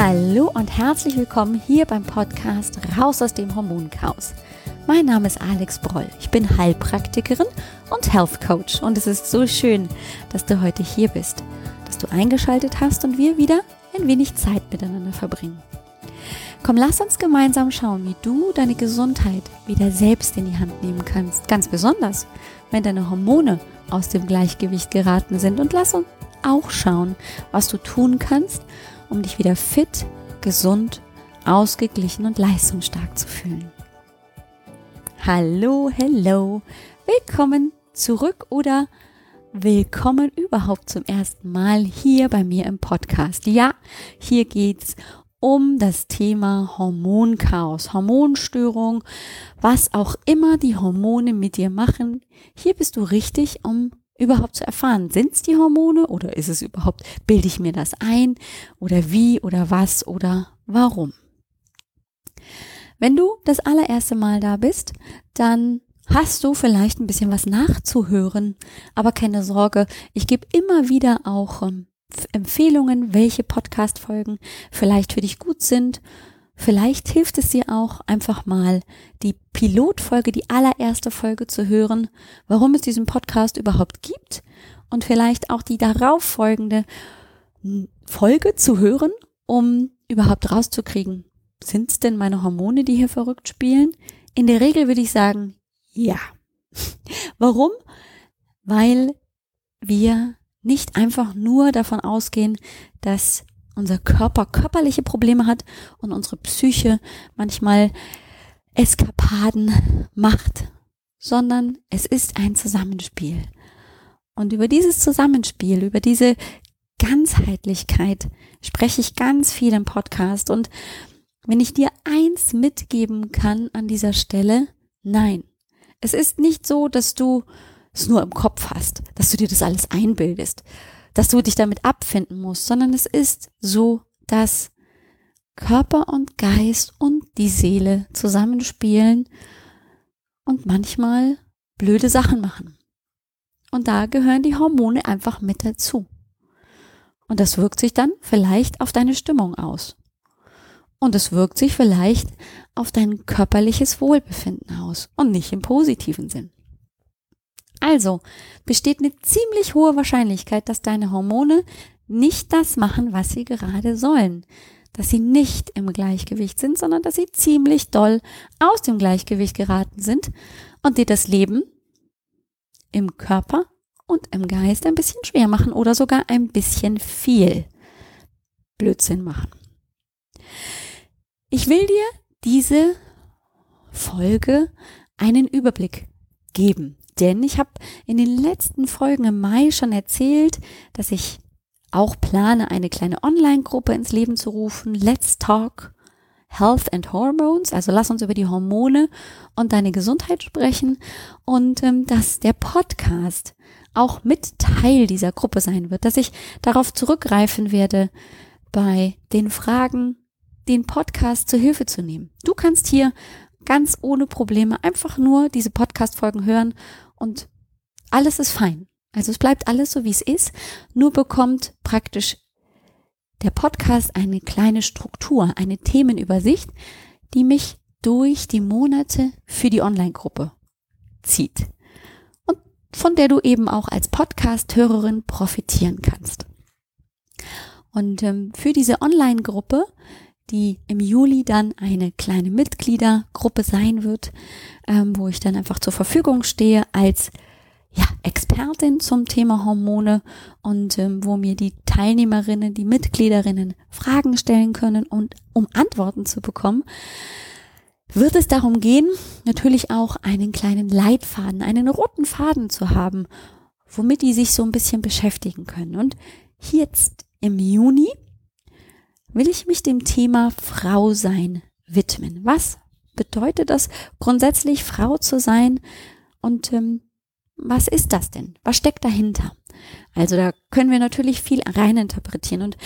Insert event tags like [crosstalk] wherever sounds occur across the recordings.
Hallo und herzlich willkommen hier beim Podcast Raus aus dem Hormonchaos. Mein Name ist Alex Broll. Ich bin Heilpraktikerin und Health Coach und es ist so schön, dass du heute hier bist, dass du eingeschaltet hast und wir wieder ein wenig Zeit miteinander verbringen. Komm, lass uns gemeinsam schauen, wie du deine Gesundheit wieder selbst in die Hand nehmen kannst. Ganz besonders, wenn deine Hormone aus dem Gleichgewicht geraten sind. Und lass uns auch schauen, was du tun kannst, um dich wieder fit, gesund, ausgeglichen und leistungsstark zu fühlen. Hallo, hello, willkommen zurück oder willkommen überhaupt zum ersten Mal hier bei mir im Podcast. Ja, hier geht's um das Thema Hormonchaos, Hormonstörung, was auch immer die Hormone mit dir machen. Hier bist du richtig, um überhaupt zu erfahren, sind es die Hormone oder ist es überhaupt, bilde ich mir das ein oder wie oder was oder warum. Wenn du das allererste Mal da bist, dann hast du vielleicht ein bisschen was nachzuhören, aber keine Sorge, ich gebe immer wieder auch ähm, Empfehlungen, welche Podcast-Folgen vielleicht für dich gut sind Vielleicht hilft es dir auch einfach mal die Pilotfolge, die allererste Folge zu hören, warum es diesen Podcast überhaupt gibt und vielleicht auch die darauf folgende Folge zu hören, um überhaupt rauszukriegen, sind es denn meine Hormone, die hier verrückt spielen? In der Regel würde ich sagen, ja. [laughs] Warum? Weil wir nicht einfach nur davon ausgehen, dass unser Körper körperliche Probleme hat und unsere Psyche manchmal Eskapaden macht, sondern es ist ein Zusammenspiel. Und über dieses Zusammenspiel, über diese Ganzheitlichkeit spreche ich ganz viel im Podcast. Und wenn ich dir eins mitgeben kann an dieser Stelle, nein. Es ist nicht so, dass du es nur im Kopf hast, dass du dir das alles einbildest, dass du dich damit abfinden musst, sondern es ist so, dass Körper und Geist und die Seele zusammenspielen und manchmal blöde Sachen machen. Und da gehören die Hormone einfach mit dazu. Und das wirkt sich dann vielleicht auf deine Stimmung aus. Und es wirkt sich vielleicht auf dein körperliches Wohlbefinden aus und nicht im positiven Sinn. Also besteht eine ziemlich hohe Wahrscheinlichkeit, dass deine Hormone nicht das machen, was sie gerade sollen. Dass sie nicht im Gleichgewicht sind, sondern dass sie ziemlich doll aus dem Gleichgewicht geraten sind und dir das Leben im Körper und im Geist ein bisschen schwer machen oder sogar ein bisschen viel Blödsinn machen. Ich will dir diese Folge einen Überblick geben. Denn ich habe in den letzten Folgen im Mai schon erzählt, dass ich auch plane, eine kleine Online-Gruppe ins Leben zu rufen. Let's Talk Health and Hormones. Also lass uns über die Hormone und deine Gesundheit sprechen. Und ähm, dass der Podcast auch mit Teil dieser Gruppe sein wird, dass ich darauf zurückgreifen werde, bei den Fragen den Podcast zur Hilfe zu nehmen. Du kannst hier ganz ohne Probleme einfach nur diese Podcast-Folgen hören und alles ist fein. Also es bleibt alles so, wie es ist, nur bekommt praktisch der Podcast eine kleine Struktur, eine Themenübersicht, die mich durch die Monate für die Online-Gruppe zieht und von der du eben auch als Podcast-Hörerin profitieren kannst. Und ähm, für diese Online-Gruppe, die im Juli dann eine kleine Mitgliedergruppe sein wird, ähm, wo ich dann einfach zur Verfügung stehe als ja, Expertin zum Thema Hormone und ähm, wo mir die Teilnehmerinnen, die Mitgliederinnen Fragen stellen können und um Antworten zu bekommen, wird es darum gehen, natürlich auch einen kleinen Leitfaden, einen roten Faden zu haben, womit die sich so ein bisschen beschäftigen können. Und jetzt im Juni will ich mich dem Thema Frau sein widmen. Was bedeutet das grundsätzlich Frau zu sein und ähm, was ist das denn? Was steckt dahinter? Also da können wir natürlich viel reininterpretieren und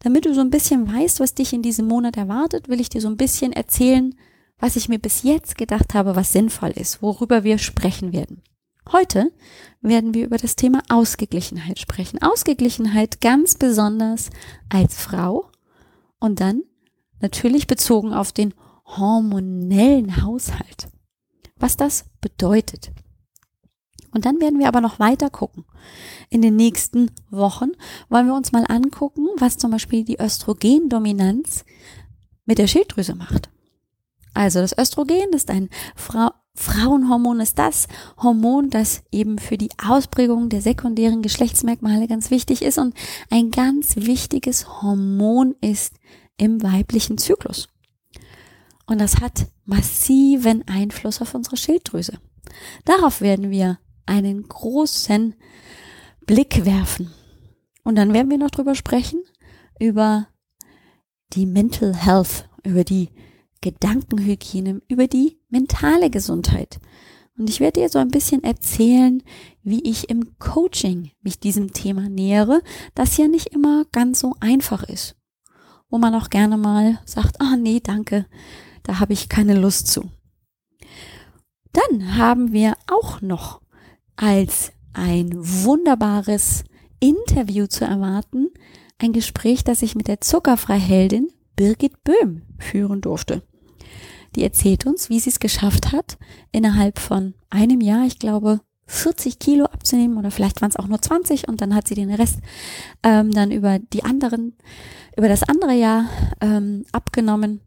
damit du so ein bisschen weißt, was dich in diesem Monat erwartet, will ich dir so ein bisschen erzählen, was ich mir bis jetzt gedacht habe, was sinnvoll ist, worüber wir sprechen werden. Heute werden wir über das Thema Ausgeglichenheit sprechen. Ausgeglichenheit ganz besonders als Frau Und dann natürlich bezogen auf den hormonellen Haushalt. Was das bedeutet. Und dann werden wir aber noch weiter gucken. In den nächsten Wochen wollen wir uns mal angucken, was zum Beispiel die Östrogendominanz mit der Schilddrüse macht. Also das Östrogen ist ein Fra Frauenhormon, ist das Hormon, das eben für die Ausprägung der sekundären Geschlechtsmerkmale ganz wichtig ist und ein ganz wichtiges Hormon ist im weiblichen Zyklus. Und das hat massiven Einfluss auf unsere Schilddrüse. Darauf werden wir einen großen Blick werfen. Und dann werden wir noch drüber sprechen, über die Mental Health, über die Gedankenhygiene, über die mentale Gesundheit. Und ich werde dir so ein bisschen erzählen, wie ich im Coaching mich diesem Thema nähere, das ja nicht immer ganz so einfach ist. Wo man auch gerne mal sagt, ah nee, danke, da habe ich keine Lust zu. Dann haben wir auch noch als ein wunderbares Interview zu erwarten, ein Gespräch, das ich mit der Zuckerfreiheldin Birgit Böhm führen durfte. Die erzählt uns, wie sie es geschafft hat, innerhalb von einem Jahr, ich glaube, 40 Kilo abzunehmen oder vielleicht waren es auch nur 20 und dann hat sie den Rest ähm, dann über die anderen, über das andere Jahr ähm, abgenommen.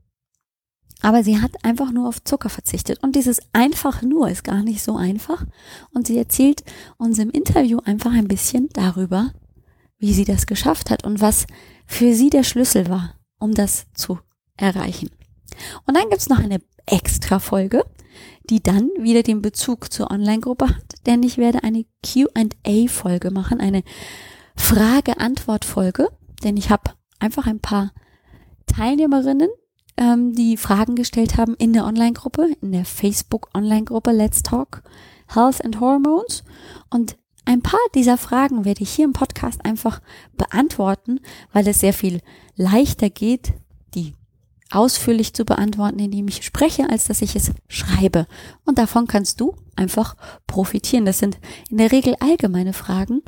Aber sie hat einfach nur auf Zucker verzichtet. Und dieses einfach nur ist gar nicht so einfach. Und sie erzählt uns im Interview einfach ein bisschen darüber, wie sie das geschafft hat und was für sie der Schlüssel war, um das zu erreichen. Und dann gibt's noch eine extra Folge, die dann wieder den Bezug zur Online-Gruppe hat, denn ich werde eine QA-Folge machen, eine Frage-Antwort-Folge, denn ich habe einfach ein paar Teilnehmerinnen, ähm, die Fragen gestellt haben in der Online-Gruppe, in der Facebook-Online-Gruppe Let's Talk Health and Hormones. Und ein paar dieser Fragen werde ich hier im Podcast einfach beantworten, weil es sehr viel leichter geht, die ausführlich zu beantworten, indem ich spreche, als dass ich es schreibe. Und davon kannst du einfach profitieren. Das sind in der Regel allgemeine Fragen,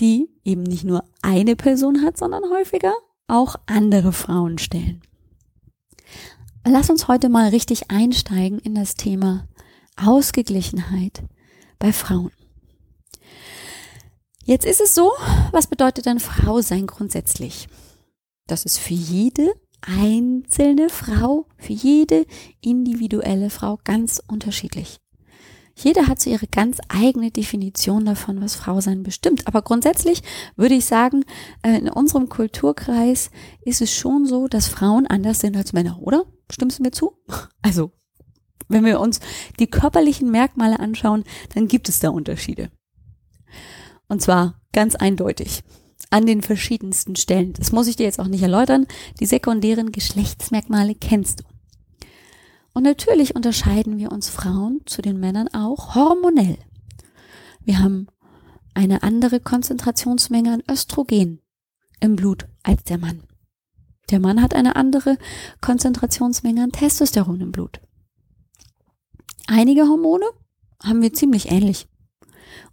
die eben nicht nur eine Person hat, sondern häufiger auch andere Frauen stellen. Lass uns heute mal richtig einsteigen in das Thema Ausgeglichenheit bei Frauen. Jetzt ist es so, was bedeutet dann Frau sein grundsätzlich? Das ist für jede einzelne Frau, für jede individuelle Frau ganz unterschiedlich. Jeder hat so ihre ganz eigene Definition davon, was Frau sein bestimmt. Aber grundsätzlich würde ich sagen, äh, in unserem Kulturkreis ist es schon so, dass Frauen anders sind als Männer, oder? Stimmst du mir zu? [laughs] Also, wenn wir uns die körperlichen Merkmale anschauen, dann gibt es da Unterschiede. Und zwar ganz eindeutig an den verschiedensten Stellen. Das muss ich dir jetzt auch nicht erläutern. Die sekundären Geschlechtsmerkmale kennst du. Und natürlich unterscheiden wir uns Frauen zu den Männern auch hormonell. Wir haben eine andere Konzentrationsmenge an Östrogen im Blut als der Mann. Der Mann hat eine andere Konzentrationsmenge an Testosteron im Blut. Einige Hormone haben wir ziemlich ähnlich.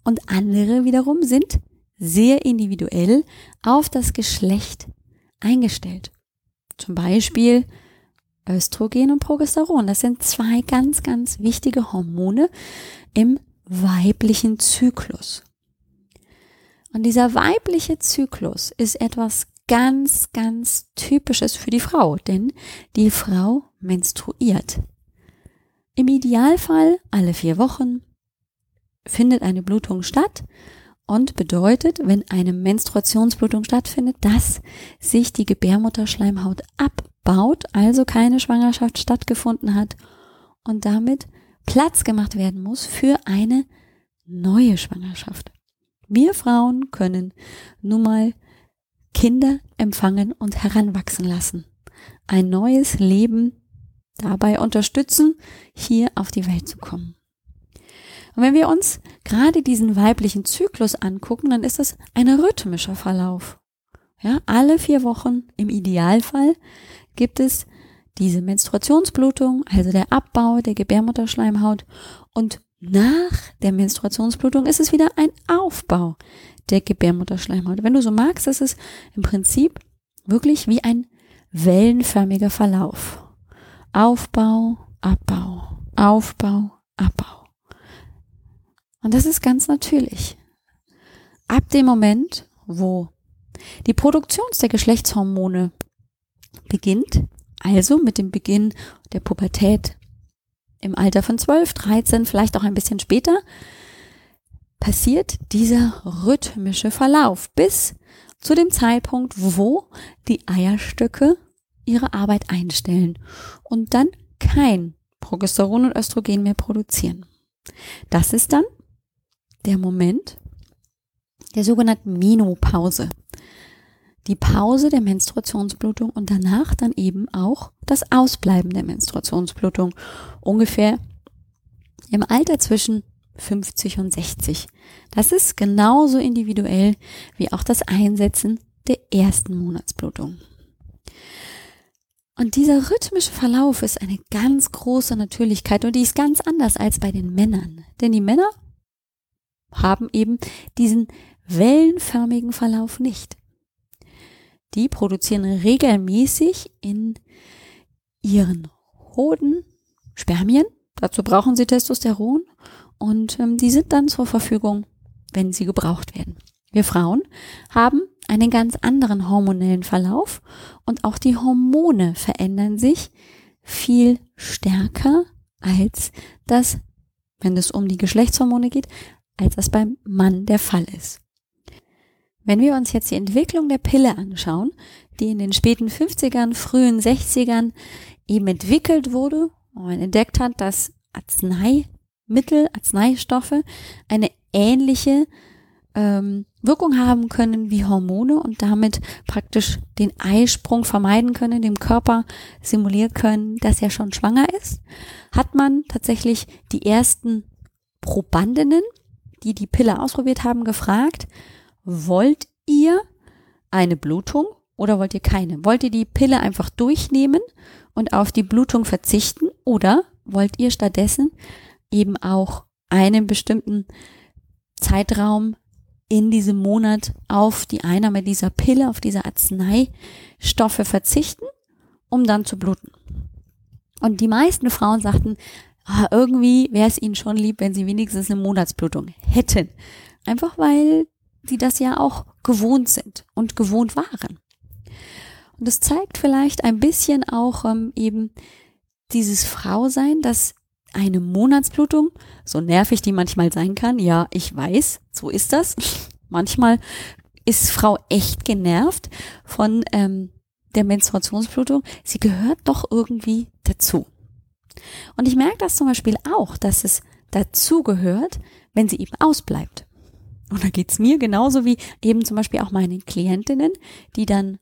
Und andere wiederum sind sehr individuell auf das Geschlecht eingestellt. Zum Beispiel Östrogen und Progesteron. Das sind zwei ganz, ganz wichtige Hormone im weiblichen Zyklus. Und dieser weibliche Zyklus ist etwas ganz, ganz typisches für die Frau, denn die Frau menstruiert. Im Idealfall alle vier Wochen findet eine Blutung statt und bedeutet, wenn eine Menstruationsblutung stattfindet, dass sich die Gebärmutterschleimhaut abbaut, also keine Schwangerschaft stattgefunden hat und damit Platz gemacht werden muss für eine neue Schwangerschaft. Wir Frauen können nun mal Kinder empfangen und heranwachsen lassen. Ein neues Leben dabei unterstützen, hier auf die Welt zu kommen. Und wenn wir uns gerade diesen weiblichen Zyklus angucken, dann ist das ein rhythmischer Verlauf. Ja, alle vier Wochen im Idealfall gibt es diese Menstruationsblutung, also der Abbau der Gebärmutterschleimhaut und nach der Menstruationsblutung ist es wieder ein Aufbau der Gebärmutterschleimhaut. Wenn du so magst, ist es im Prinzip wirklich wie ein wellenförmiger Verlauf. Aufbau, Abbau, Aufbau, Abbau. Und das ist ganz natürlich. Ab dem Moment, wo die Produktion der Geschlechtshormone beginnt, also mit dem Beginn der Pubertät im Alter von 12, 13, vielleicht auch ein bisschen später, passiert dieser rhythmische Verlauf bis zu dem Zeitpunkt, wo die Eierstöcke ihre Arbeit einstellen und dann kein Progesteron und Östrogen mehr produzieren. Das ist dann der Moment der sogenannten Menopause. Die Pause der Menstruationsblutung und danach dann eben auch das Ausbleiben der Menstruationsblutung. Ungefähr im Alter zwischen 50 und 60. Das ist genauso individuell wie auch das Einsetzen der ersten Monatsblutung. Und dieser rhythmische Verlauf ist eine ganz große Natürlichkeit und die ist ganz anders als bei den Männern. Denn die Männer haben eben diesen wellenförmigen Verlauf nicht. Die produzieren regelmäßig in ihren Hoden Spermien. Dazu brauchen sie Testosteron und ähm, die sind dann zur Verfügung, wenn sie gebraucht werden. Wir Frauen haben einen ganz anderen hormonellen Verlauf und auch die Hormone verändern sich viel stärker als das, wenn es um die Geschlechtshormone geht, als das beim Mann der Fall ist. Wenn wir uns jetzt die Entwicklung der Pille anschauen, die in den späten 50ern, frühen 60ern eben entwickelt wurde und man entdeckt hat, dass Arzneimittel, Arzneistoffe eine ähnliche ähm, Wirkung haben können wie Hormone und damit praktisch den Eisprung vermeiden können, dem Körper simulieren können, dass er schon schwanger ist, hat man tatsächlich die ersten Probandinnen, die die Pille ausprobiert haben, gefragt, wollt ihr eine Blutung oder wollt ihr keine? Wollt ihr die Pille einfach durchnehmen und auf die Blutung verzichten oder wollt ihr stattdessen eben auch einen bestimmten Zeitraum in diesem Monat auf die Einnahme dieser Pille, auf diese Arzneistoffe verzichten, um dann zu bluten. Und die meisten Frauen sagten, irgendwie wäre es ihnen schon lieb, wenn sie wenigstens eine Monatsblutung hätten. Einfach weil die das ja auch gewohnt sind und gewohnt waren. Und es zeigt vielleicht ein bisschen auch ähm, eben dieses Frausein, dass eine Monatsblutung, so nervig die manchmal sein kann, ja, ich weiß, so ist das. manchmal ist Frau echt genervt von ähm, der Menstruationsblutung. Sie gehört doch irgendwie dazu. Und ich merke das zum Beispiel auch, dass es dazu gehört, wenn sie eben ausbleibt. Und da geht's mir genauso wie eben zum Beispiel auch meinen Klientinnen, die dann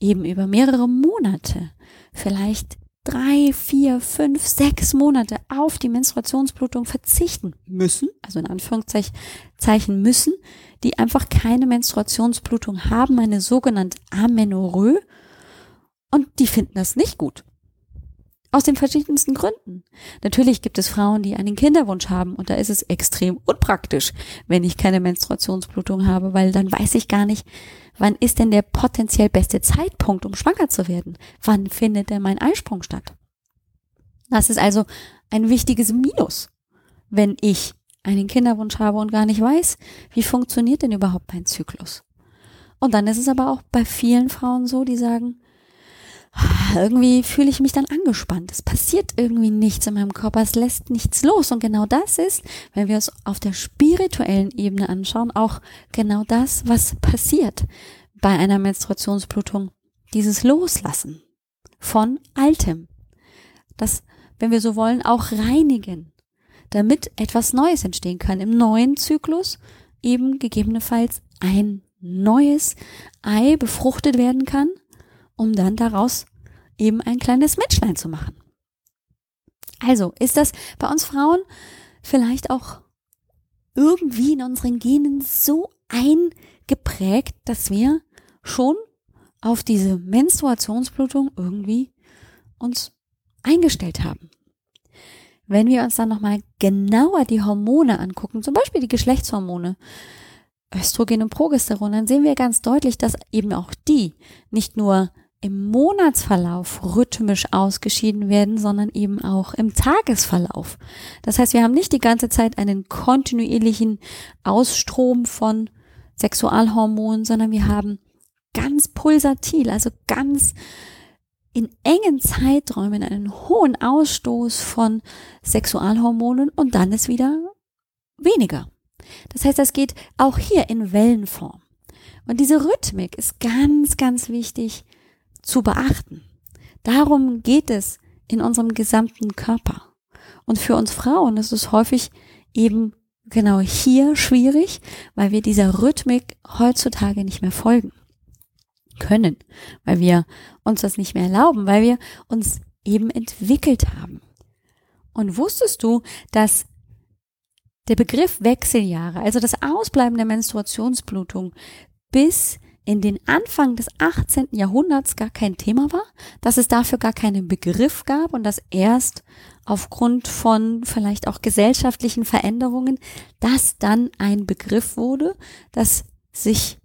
eben über mehrere Monate, vielleicht drei, vier, fünf, sechs Monate auf die Menstruationsblutung verzichten müssen, also in Anführungszeichen müssen, die einfach keine Menstruationsblutung haben, eine sogenannte Amenorrhoe, und die finden das nicht gut. Aus den verschiedensten Gründen. Natürlich gibt es Frauen, die einen Kinderwunsch haben und da ist es extrem unpraktisch, wenn ich keine Menstruationsblutung habe, weil dann weiß ich gar nicht, wann ist denn der potenziell beste Zeitpunkt, um schwanger zu werden? Wann findet denn mein Eisprung statt? Das ist also ein wichtiges Minus, wenn ich einen Kinderwunsch habe und gar nicht weiß, wie funktioniert denn überhaupt mein Zyklus. Und dann ist es aber auch bei vielen Frauen so, die sagen, irgendwie fühle ich mich dann angespannt. Es passiert irgendwie nichts in meinem Körper, es lässt nichts los. Und genau das ist, wenn wir es auf der spirituellen Ebene anschauen, auch genau das, was passiert bei einer Menstruationsblutung. Dieses Loslassen von Altem. Das, wenn wir so wollen, auch reinigen, damit etwas Neues entstehen kann. Im neuen Zyklus eben gegebenenfalls ein neues Ei befruchtet werden kann um dann daraus eben ein kleines Menschlein zu machen. Also ist das bei uns Frauen vielleicht auch irgendwie in unseren Genen so eingeprägt, dass wir schon auf diese Menstruationsblutung irgendwie uns eingestellt haben. Wenn wir uns dann nochmal genauer die Hormone angucken, zum Beispiel die Geschlechtshormone, Östrogen und Progesteron, dann sehen wir ganz deutlich, dass eben auch die nicht nur im Monatsverlauf rhythmisch ausgeschieden werden, sondern eben auch im Tagesverlauf. Das heißt, wir haben nicht die ganze Zeit einen kontinuierlichen Ausstrom von Sexualhormonen, sondern wir haben ganz pulsatil, also ganz in engen Zeiträumen einen hohen Ausstoß von Sexualhormonen und dann ist wieder weniger. Das heißt, das geht auch hier in Wellenform. Und diese Rhythmik ist ganz, ganz wichtig zu beachten. Darum geht es in unserem gesamten Körper. Und für uns Frauen ist es häufig eben genau hier schwierig, weil wir dieser Rhythmik heutzutage nicht mehr folgen können, weil wir uns das nicht mehr erlauben, weil wir uns eben entwickelt haben. Und wusstest du, dass der Begriff Wechseljahre, also das Ausbleiben der Menstruationsblutung bis in den Anfang des 18. Jahrhunderts gar kein Thema war, dass es dafür gar keinen Begriff gab und dass erst aufgrund von vielleicht auch gesellschaftlichen Veränderungen das dann ein Begriff wurde, dass sich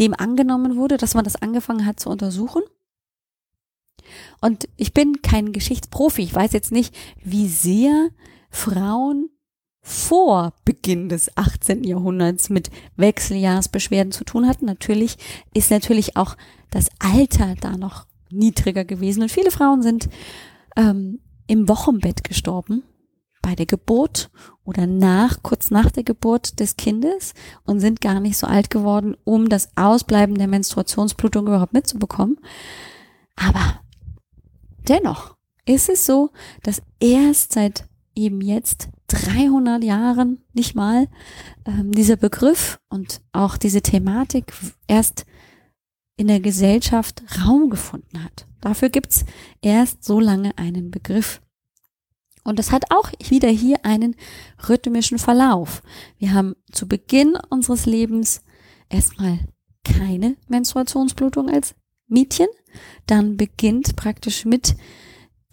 dem angenommen wurde, dass man das angefangen hat zu untersuchen. Und ich bin kein Geschichtsprofi. Ich weiß jetzt nicht, wie sehr Frauen vor Beginn des 18. Jahrhunderts mit Wechseljahrsbeschwerden zu tun hatten. Natürlich ist natürlich auch das Alter da noch niedriger gewesen und viele Frauen sind ähm, im Wochenbett gestorben bei der Geburt oder nach, kurz nach der Geburt des Kindes und sind gar nicht so alt geworden, um das Ausbleiben der Menstruationsblutung überhaupt mitzubekommen. Aber dennoch ist es so, dass erst seit eben jetzt 300 Jahren nicht mal ähm, dieser Begriff und auch diese Thematik erst in der Gesellschaft Raum gefunden hat. Dafür gibt's erst so lange einen Begriff. Und das hat auch wieder hier einen rhythmischen Verlauf. Wir haben zu Beginn unseres Lebens erstmal keine Menstruationsblutung als Mädchen. Dann beginnt praktisch mit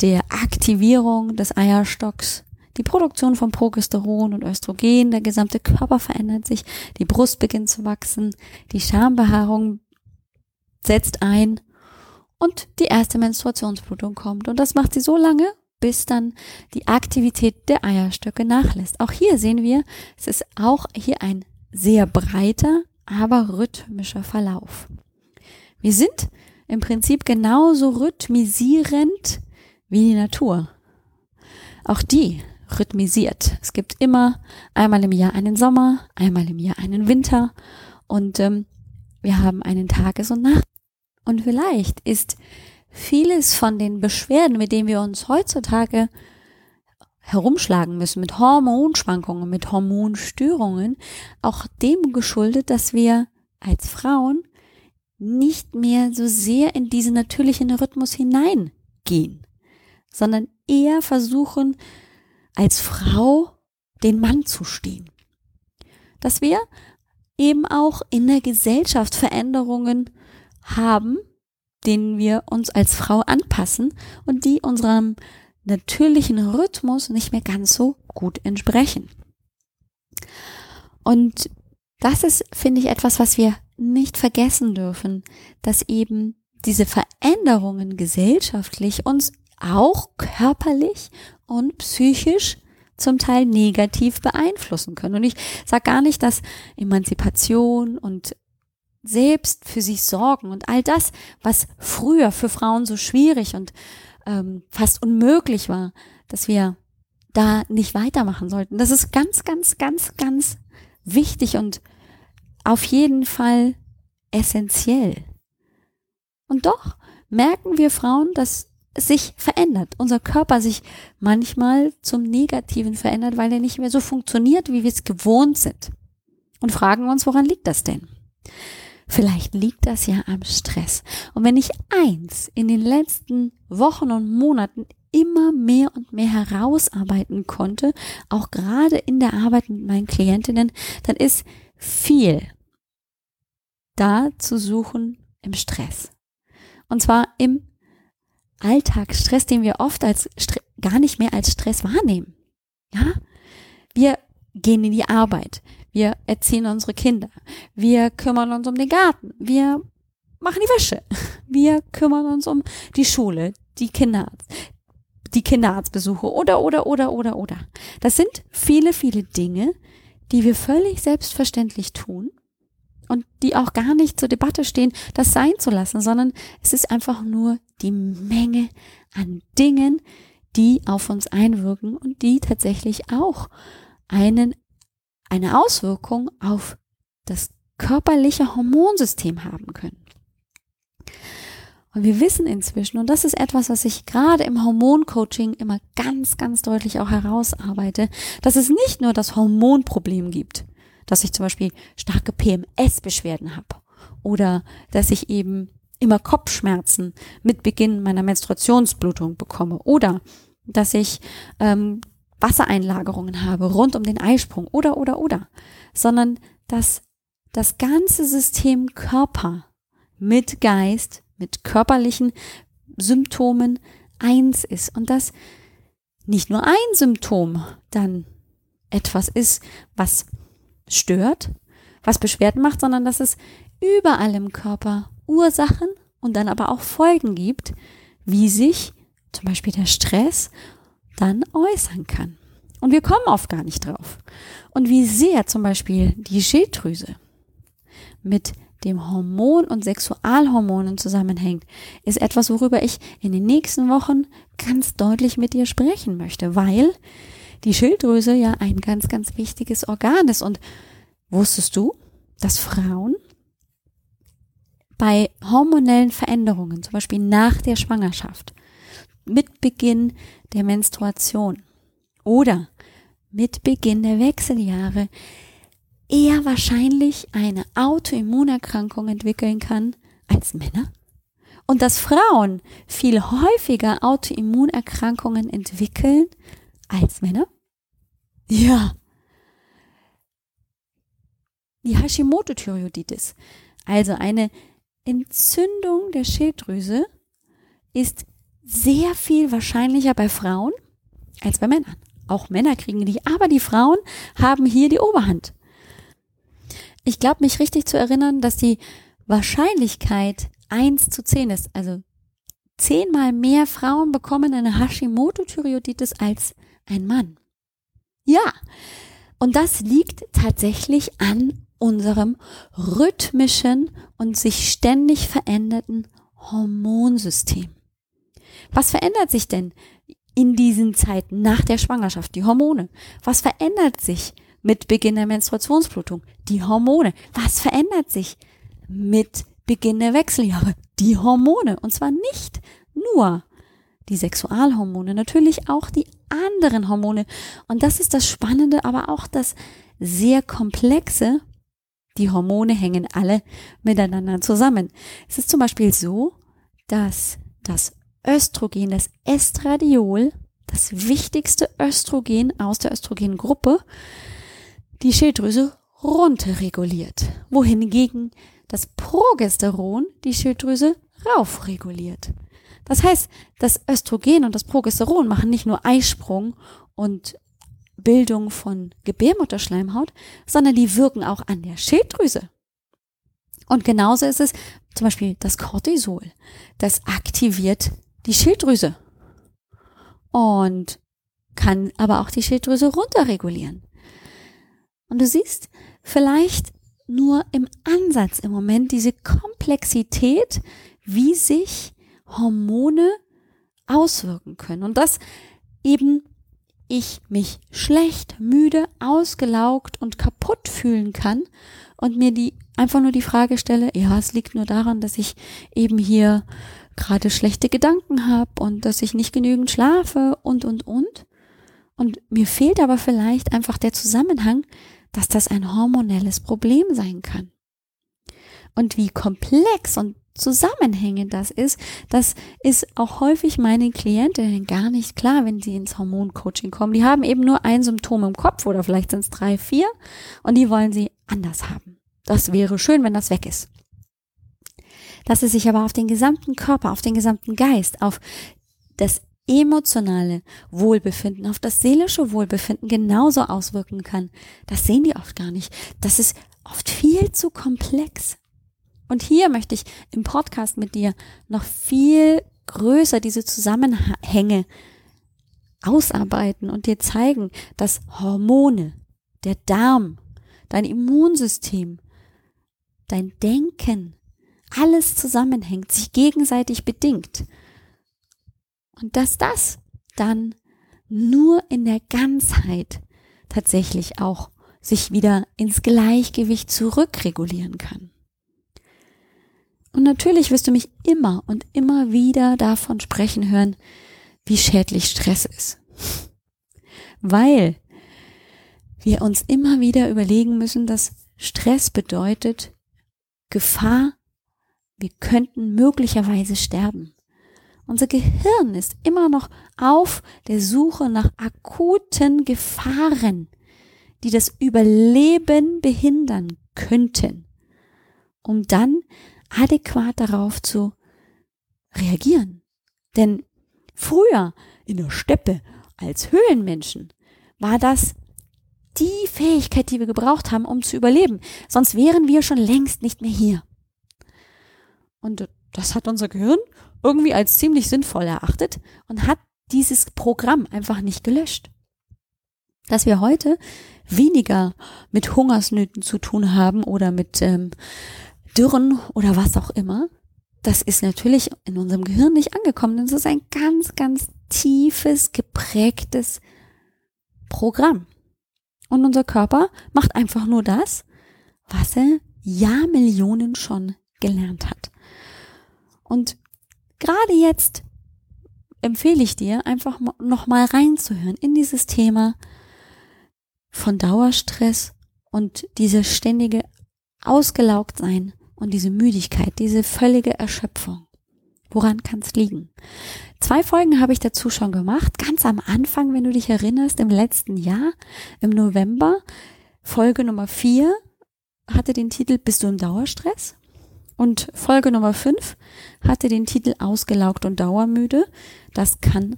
der Aktivierung des Eierstocks die Produktion von Progesteron und Östrogen, der gesamte Körper verändert sich, die Brust beginnt zu wachsen, die Schambehaarung setzt ein und die erste Menstruationsblutung kommt. Und das macht sie so lange, bis dann die Aktivität der Eierstöcke nachlässt. Auch hier sehen wir, es ist auch hier ein sehr breiter, aber rhythmischer Verlauf. Wir sind im Prinzip genauso rhythmisierend wie die Natur. Auch die rhythmisiert. Es gibt immer einmal im Jahr einen Sommer, einmal im Jahr einen Winter und ähm, wir haben einen Tages- und Nacht. Und vielleicht ist vieles von den Beschwerden, mit denen wir uns heutzutage herumschlagen müssen, mit Hormonschwankungen, mit Hormonstörungen, auch dem geschuldet, dass wir als Frauen nicht mehr so sehr in diesen natürlichen Rhythmus hineingehen, sondern eher versuchen, als Frau den Mann zu stehen. Dass wir eben auch in der Gesellschaft Veränderungen haben, denen wir uns als Frau anpassen und die unserem natürlichen Rhythmus nicht mehr ganz so gut entsprechen. Und das ist, finde ich, etwas, was wir nicht vergessen dürfen, dass eben diese Veränderungen gesellschaftlich uns auch körperlich und psychisch zum Teil negativ beeinflussen können. Und ich sage gar nicht, dass Emanzipation und selbst für sich sorgen und all das, was früher für Frauen so schwierig und ähm, fast unmöglich war, dass wir da nicht weitermachen sollten. Das ist ganz, ganz, ganz, ganz wichtig und auf jeden Fall essentiell. Und doch merken wir Frauen, dass sich verändert, unser Körper sich manchmal zum Negativen verändert, weil er nicht mehr so funktioniert, wie wir es gewohnt sind. Und fragen uns, woran liegt das denn? Vielleicht liegt das ja am Stress. Und wenn ich eins in den letzten Wochen und Monaten immer mehr und mehr herausarbeiten konnte, auch gerade in der Arbeit mit meinen Klientinnen, dann ist viel da zu suchen im Stress. Und zwar im Alltagsstress, den wir oft als gar nicht mehr als Stress wahrnehmen. Ja? Wir gehen in die Arbeit. Wir erziehen unsere Kinder. Wir kümmern uns um den Garten. Wir machen die Wäsche. [laughs] Wir kümmern uns um die Schule, die Kinderarzt, die Kinderarztbesuche oder, oder, oder, oder, oder. Das sind viele, viele Dinge, die wir völlig selbstverständlich tun und die auch gar nicht zur Debatte stehen, das sein zu lassen, sondern es ist einfach nur die Menge an Dingen, die auf uns einwirken und die tatsächlich auch einen, eine Auswirkung auf das körperliche Hormonsystem haben können. Und wir wissen inzwischen, und das ist etwas, was ich gerade im Hormoncoaching immer ganz, ganz deutlich auch herausarbeite, dass es nicht nur das Hormonproblem gibt, dass ich zum Beispiel starke PMS-Beschwerden habe oder dass ich eben immer Kopfschmerzen mit Beginn meiner Menstruationsblutung bekomme oder dass ich ähm, Wassereinlagerungen habe rund um den Eisprung oder oder oder, sondern dass das ganze System Körper mit Geist mit körperlichen Symptomen eins ist und dass nicht nur ein Symptom dann etwas ist, was stört, was Beschwerden macht, sondern dass es überall im Körper Ursachen und dann aber auch Folgen gibt, wie sich zum Beispiel der Stress dann äußern kann. Und wir kommen oft gar nicht drauf. Und wie sehr zum Beispiel die Schilddrüse mit dem Hormon und Sexualhormonen zusammenhängt, ist etwas, worüber ich in den nächsten Wochen ganz deutlich mit dir sprechen möchte, weil die Schilddrüse ja ein ganz, ganz wichtiges Organ ist. Und wusstest du, dass Frauen bei hormonellen Veränderungen, zum Beispiel nach der Schwangerschaft, mit Beginn der Menstruation oder mit Beginn der Wechseljahre eher wahrscheinlich eine Autoimmunerkrankung entwickeln kann als Männer? Und dass Frauen viel häufiger Autoimmunerkrankungen entwickeln als Männer? Ja. Die Hashimoto-Thyreoiditis, also eine Entzündung der Schilddrüse, ist sehr viel wahrscheinlicher bei Frauen als bei Männern. Auch Männer kriegen die, aber die Frauen haben hier die Oberhand. Ich glaube, mich richtig zu erinnern, dass die Wahrscheinlichkeit eins zu zehn ist. Also zehnmal mehr Frauen bekommen eine Hashimoto-Thyreoiditis als ein Mann. Ja, und das liegt tatsächlich an unserem rhythmischen und sich ständig veränderten Hormonsystem. Was verändert sich denn in diesen Zeiten nach der Schwangerschaft? Die Hormone. Was verändert sich mit Beginn der Menstruationsblutung? Die Hormone. Was verändert sich mit Beginn der Wechseljahre? Die Hormone. Und zwar nicht nur die Sexualhormone, natürlich auch die anderen Hormone. Und das ist das Spannende, aber auch das sehr komplexe. Die Hormone hängen alle miteinander zusammen. Es ist zum Beispiel so, dass das Östrogen, das Estradiol, das wichtigste Östrogen aus der Östrogengruppe, die Schilddrüse runterreguliert, wohingegen das Progesteron die Schilddrüse raufreguliert. Das heißt, das Östrogen und das Progesteron machen nicht nur Eisprung und Bildung von Gebärmutterschleimhaut, sondern die wirken auch an der Schilddrüse. Und genauso ist es zum Beispiel das Cortisol. Das aktiviert die Schilddrüse und kann aber auch die Schilddrüse runterregulieren. Und du siehst vielleicht nur im Ansatz im Moment diese Komplexität, wie sich Hormone auswirken können. Und dass eben ich mich schlecht, müde, ausgelaugt und kaputt fühlen kann und mir die einfach nur die Frage stelle, ja, es liegt nur daran, dass ich eben hier gerade schlechte Gedanken habe und dass ich nicht genügend schlafe und, und, und. Und mir fehlt aber vielleicht einfach der Zusammenhang, dass das ein hormonelles Problem sein kann. Und wie komplex und zusammenhängend das ist, das ist auch häufig meinen Klientinnen gar nicht klar, wenn sie ins Hormoncoaching kommen. Die haben eben nur ein Symptom im Kopf oder vielleicht sind es drei, vier und die wollen sie anders haben. Das wäre schön, wenn das weg ist. Dass es sich aber auf den gesamten Körper, auf den gesamten Geist, auf das emotionale Wohlbefinden, auf das seelische Wohlbefinden genauso auswirken kann. Das sehen die oft gar nicht. Das ist oft viel zu komplex. Und hier möchte ich im Podcast mit dir noch viel größer diese Zusammenhänge ausarbeiten und dir zeigen, dass Hormone, der Darm, dein Immunsystem, dein Denken, alles zusammenhängt, sich gegenseitig bedingt. Und dass das dann nur in der Ganzheit tatsächlich auch sich wieder ins Gleichgewicht zurückregulieren kann. Und natürlich wirst du mich immer und immer wieder davon sprechen hören, wie schädlich Stress ist. Weil wir uns immer wieder überlegen müssen, dass Stress bedeutet Gefahr, wir könnten möglicherweise sterben. Unser Gehirn ist immer noch auf der Suche nach akuten Gefahren, die das Überleben behindern könnten, um dann adäquat darauf zu reagieren. Denn früher in der Steppe als Höhlenmenschen war das die Fähigkeit, die wir gebraucht haben, um zu überleben. Sonst wären wir schon längst nicht mehr hier. Und das hat unser Gehirn irgendwie als ziemlich sinnvoll erachtet und hat dieses Programm einfach nicht gelöscht. Dass wir heute weniger mit Hungersnöten zu tun haben oder mit ähm, Dürren oder was auch immer, das ist natürlich in unserem Gehirn nicht angekommen. Das ist ein ganz, ganz tiefes, geprägtes Programm. Und unser Körper macht einfach nur das, was er Jahrmillionen schon gelernt hat. Und gerade jetzt empfehle ich dir, einfach noch mal reinzuhören in dieses Thema von Dauerstress und diese ständige ausgelaugt sein und diese Müdigkeit, diese völlige Erschöpfung. Woran kann es liegen? Zwei Folgen habe ich dazu schon gemacht, ganz am Anfang, wenn du dich erinnerst, im letzten Jahr, im November. Folge Nummer vier hatte den Titel Bist du im Dauerstress? Und Folge Nummer 5 hatte den Titel Ausgelaugt und dauermüde. Das kann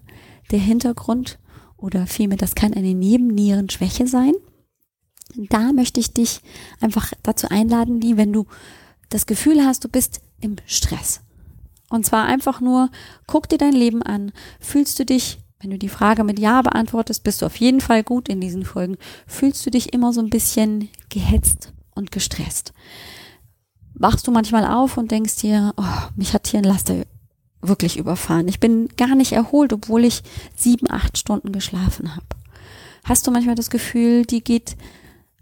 der Hintergrund oder vielmehr, das kann eine Nebennierenschwäche sein. Da möchte ich dich einfach dazu einladen, wie wenn du das Gefühl hast, du bist im Stress. Und zwar einfach nur, guck dir dein Leben an. Fühlst du dich, wenn du die Frage mit Ja beantwortest, bist du auf jeden Fall gut in diesen Folgen. Fühlst du dich immer so ein bisschen gehetzt und gestresst? wachst du manchmal auf und denkst dir, oh, mich hat hier ein Laster wirklich überfahren. Ich bin gar nicht erholt, obwohl ich sieben, acht Stunden geschlafen habe. Hast du manchmal das Gefühl, die geht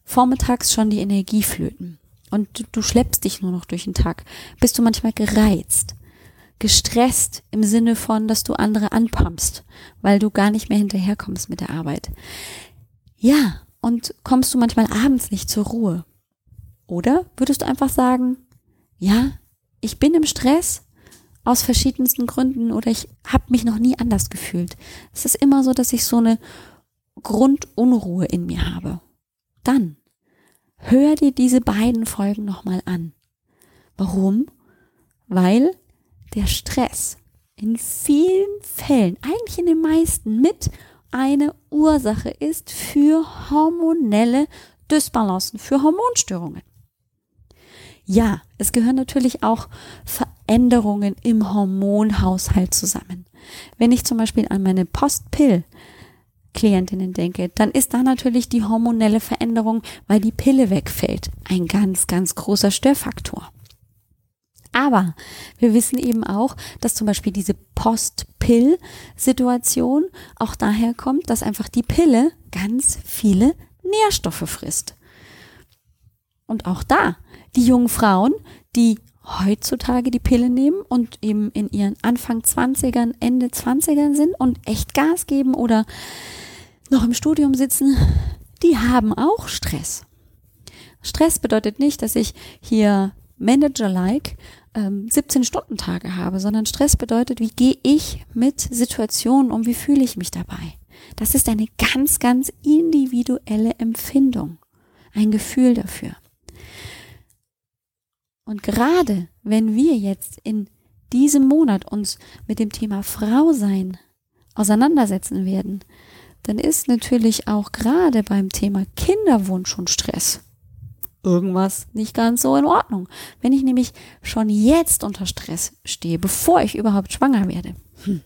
vormittags schon die Energie flöten und du, schleppst dich nur noch durch den Tag. Bist du manchmal gereizt, gestresst im Sinne von, dass du andere anpumpst, weil du gar nicht mehr hinterherkommst mit der Arbeit. Ja, und kommst du manchmal abends nicht zur Ruhe. Oder würdest du einfach sagen, ja, ich bin im Stress aus verschiedensten Gründen oder ich habe mich noch nie anders gefühlt. Es ist immer so, dass ich so eine Grundunruhe in mir habe. Dann hör dir diese beiden Folgen nochmal an. Warum? Weil der Stress in vielen Fällen, eigentlich in den meisten, mit eine Ursache ist für hormonelle Dysbalancen, für Hormonstörungen. Ja, es gehören natürlich auch Veränderungen im Hormonhaushalt zusammen. Wenn ich zum Beispiel an meine Postpill Klientinnen denke, dann ist da natürlich die hormonelle Veränderung, weil die Pille wegfällt, ein ganz, ganz großer Störfaktor. Aber wir wissen eben auch, dass zum Beispiel diese Post-Pill-Situation auch daher kommt, dass einfach die Pille ganz viele Nährstoffe frisst. Und auch da die jungen Frauen, die heutzutage die Pille nehmen und eben in ihren Anfang 20ern, Ende 20ern sind und echt Gas geben oder noch im Studium sitzen, die haben auch Stress. Stress bedeutet nicht, dass ich hier Manager-like ähm, 17-Stunden-Tage habe, sondern Stress bedeutet, wie gehe ich mit Situationen um, wie fühle ich mich dabei. Das ist eine ganz, ganz individuelle Empfindung, ein Gefühl dafür. Und gerade wenn wir jetzt in diesem Monat uns mit dem Thema Frau sein auseinandersetzen werden, dann ist natürlich auch gerade beim Thema Kinderwunsch und Stress irgendwas nicht ganz so in Ordnung. Wenn ich nämlich schon jetzt unter Stress stehe, bevor ich überhaupt schwanger werde, hm,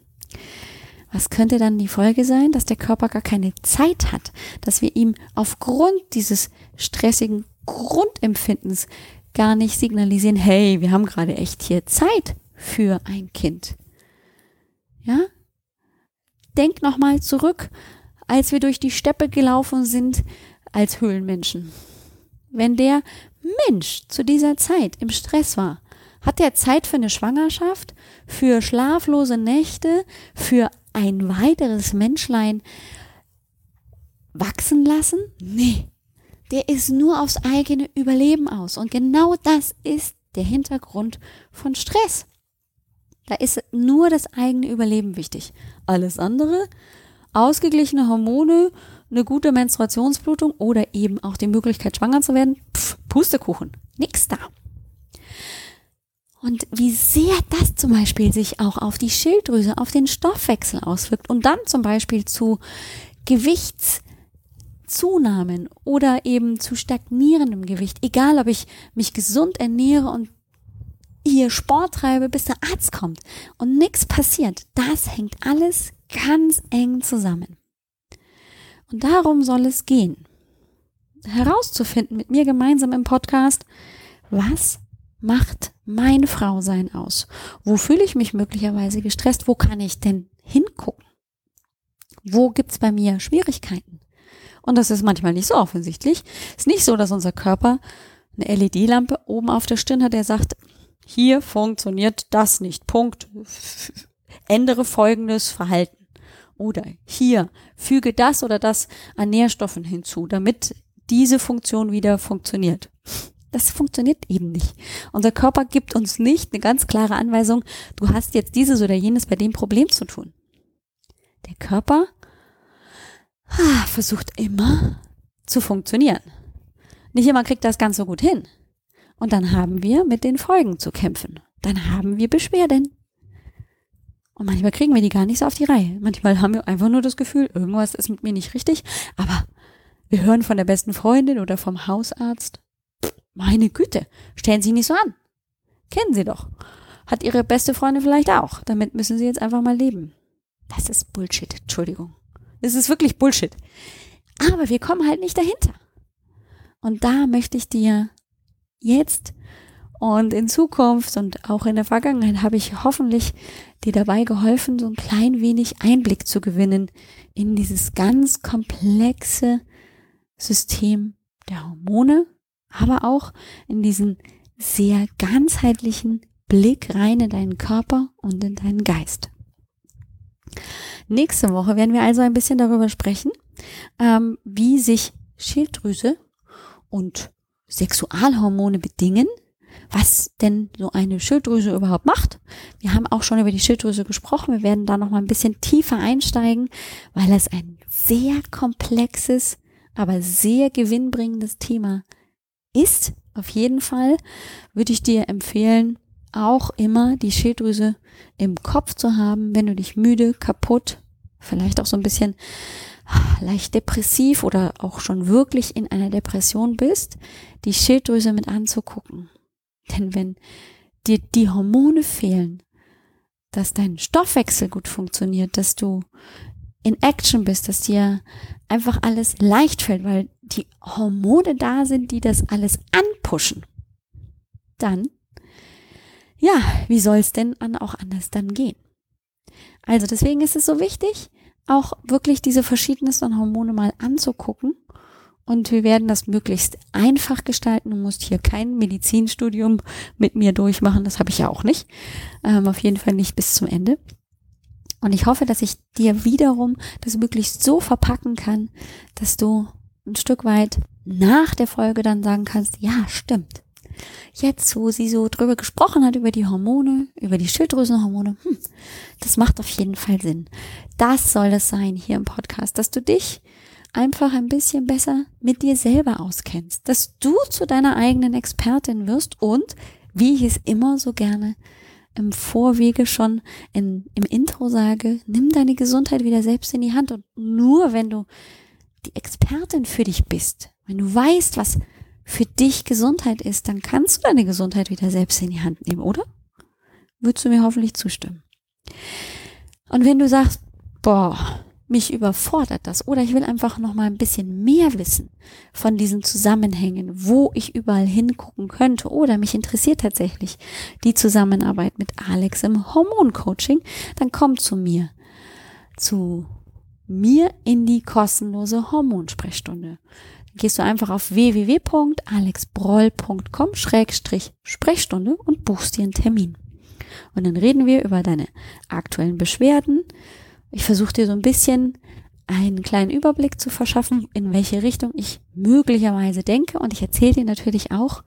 was könnte dann die Folge sein, dass der Körper gar keine Zeit hat, dass wir ihm aufgrund dieses stressigen Grundempfindens gar nicht signalisieren, hey, wir haben gerade echt hier Zeit für ein Kind. Ja? Denk nochmal zurück, als wir durch die Steppe gelaufen sind als Höhlenmenschen. Wenn der Mensch zu dieser Zeit im Stress war, hat er Zeit für eine Schwangerschaft, für schlaflose Nächte, für ein weiteres Menschlein wachsen lassen? Nee. Der ist nur aufs eigene Überleben aus. Und genau das ist der Hintergrund von Stress. Da ist nur das eigene Überleben wichtig. Alles andere, ausgeglichene Hormone, eine gute Menstruationsblutung oder eben auch die Möglichkeit, schwanger zu werden, pff, Pustekuchen, nix da. Und wie sehr das zum Beispiel sich auch auf die Schilddrüse, auf den Stoffwechsel auswirkt und dann zum Beispiel zu Gewichtszunahmen oder eben zu stagnierendem Gewicht, egal ob ich mich gesund ernähre und hier Sport treibe, bis der Arzt kommt und nichts passiert, das hängt alles ganz eng zusammen. Und darum soll es gehen. Herauszufinden mit mir gemeinsam im Podcast, was macht mein Frausein aus? Wo fühle ich mich möglicherweise gestresst? Wo kann ich denn hingucken? Wo gibt's bei mir Schwierigkeiten? Und das ist manchmal nicht so offensichtlich. Ist nicht so, dass unser Körper eine LED-Lampe oben auf der Stirn hat, der sagt, hier funktioniert das nicht. Punkt. Ändere folgendes Verhalten. Oder hier, füge das oder das an Nährstoffen hinzu, damit diese Funktion wieder funktioniert. Das funktioniert eben nicht. Unser Körper gibt uns nicht eine ganz klare Anweisung, du hast jetzt dieses oder jenes bei dem Problem zu tun. Der Körper versucht immer zu funktionieren. Nicht immer kriegt das ganz so gut hin. Und dann haben wir mit den Folgen zu kämpfen. Dann haben wir Beschwerden. Und manchmal kriegen wir die gar nicht so auf die Reihe. Manchmal haben wir einfach nur das Gefühl, irgendwas ist mit mir nicht richtig. Aber wir hören von der besten Freundin oder vom Hausarzt. Meine Güte, stellen Sie nicht so an. Kennen Sie doch. Hat Ihre beste Freundin vielleicht auch. Damit müssen Sie jetzt einfach mal leben. Das ist Bullshit. Entschuldigung. Das ist wirklich Bullshit. Aber wir kommen halt nicht dahinter. Und da möchte ich dir jetzt und in Zukunft und auch in der Vergangenheit habe ich hoffentlich dir dabei geholfen, so ein klein wenig Einblick zu gewinnen in dieses ganz komplexe System der Hormone, aber auch in diesen sehr ganzheitlichen Blick rein in deinen Körper und in deinen Geist. Nächste Woche werden wir also ein bisschen darüber sprechen, ähm, wie sich Schilddrüse und Sexualhormone bedingen, was denn so eine Schilddrüse überhaupt macht. Wir haben auch schon über die Schilddrüse gesprochen. Wir werden da noch mal ein bisschen tiefer einsteigen, weil es ein sehr komplexes, aber sehr gewinnbringendes Thema ist. Auf jeden Fall würde ich dir empfehlen, auch immer die Schilddrüse im Kopf zu haben, wenn du dich müde, kaputt, vielleicht auch so ein bisschen leicht depressiv oder auch schon wirklich in einer Depression bist, die Schilddrüse mit anzugucken. Denn wenn dir die Hormone fehlen, dass dein Stoffwechsel gut funktioniert, dass du in Action bist, dass dir einfach alles leicht fällt, weil die Hormone da sind, die das alles anpushen, dann, ja, wie soll es denn auch anders dann gehen? Also deswegen ist es so wichtig, auch wirklich diese verschiedensten Hormone mal anzugucken. Und wir werden das möglichst einfach gestalten. Du musst hier kein Medizinstudium mit mir durchmachen. Das habe ich ja auch nicht. Ähm, auf jeden Fall nicht bis zum Ende. Und ich hoffe, dass ich dir wiederum das möglichst so verpacken kann, dass du ein Stück weit nach der Folge dann sagen kannst, ja, stimmt jetzt, wo sie so drüber gesprochen hat, über die Hormone, über die Schilddrüsenhormone, hm, das macht auf jeden Fall Sinn. Das soll es sein hier im Podcast, dass du dich einfach ein bisschen besser mit dir selber auskennst, dass du zu deiner eigenen Expertin wirst und, wie ich es immer so gerne im Vorwege schon in, im Intro sage, nimm deine Gesundheit wieder selbst in die Hand und nur wenn du die Expertin für dich bist, wenn du weißt, was für dich Gesundheit ist, dann kannst du deine Gesundheit wieder selbst in die Hand nehmen, oder? Würdest du mir hoffentlich zustimmen. Und wenn du sagst, boah, mich überfordert das oder ich will einfach noch mal ein bisschen mehr wissen von diesen Zusammenhängen, wo ich überall hingucken könnte oder mich interessiert tatsächlich die Zusammenarbeit mit Alex im Hormoncoaching, dann komm zu mir, zu mir in die kostenlose Hormonsprechstunde. Gehst du einfach auf www.alexbroll.com-sprechstunde und buchst dir einen Termin. Und dann reden wir über deine aktuellen Beschwerden. Ich versuche dir so ein bisschen einen kleinen Überblick zu verschaffen, in welche Richtung ich möglicherweise denke. Und ich erzähle dir natürlich auch,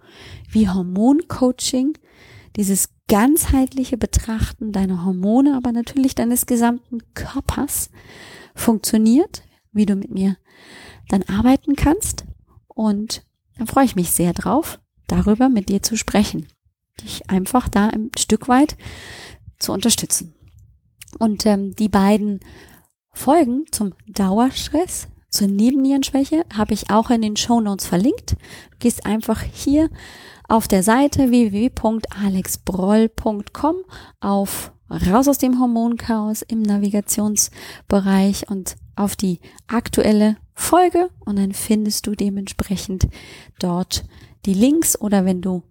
wie Hormoncoaching, dieses ganzheitliche Betrachten deiner Hormone, aber natürlich deines gesamten Körpers funktioniert, wie du mit mir dann arbeiten kannst. Und dann freue ich mich sehr drauf, darüber mit dir zu sprechen dich einfach da ein Stück weit zu unterstützen. Und ähm, die beiden Folgen zum Dauerstress, zur Nebennierenschwäche habe ich auch in den Show Notes verlinkt. Du gehst einfach hier auf der Seite www.alexbroll.com auf raus aus dem Hormonchaos im Navigationsbereich und auf die aktuelle Folge und dann findest du dementsprechend dort die Links oder wenn du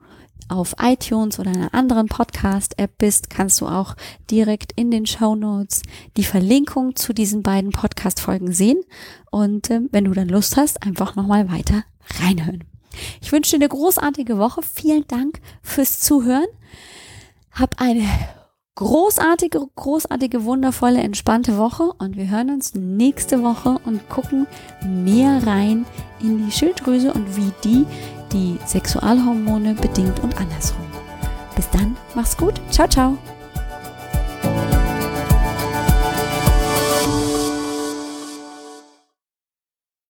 auf iTunes oder einer anderen Podcast-App bist, kannst du auch direkt in den Show Notes die Verlinkung zu diesen beiden Podcast-Folgen sehen. Und äh, wenn du dann Lust hast, einfach nochmal weiter reinhören. Ich wünsche dir eine großartige Woche. Vielen Dank fürs Zuhören. Hab eine großartige, großartige, wundervolle, entspannte Woche und wir hören uns nächste Woche und gucken mehr rein in die Schilddrüse und wie die die Sexualhormone bedingt und andersrum. Bis dann, mach's gut. Ciao, ciao.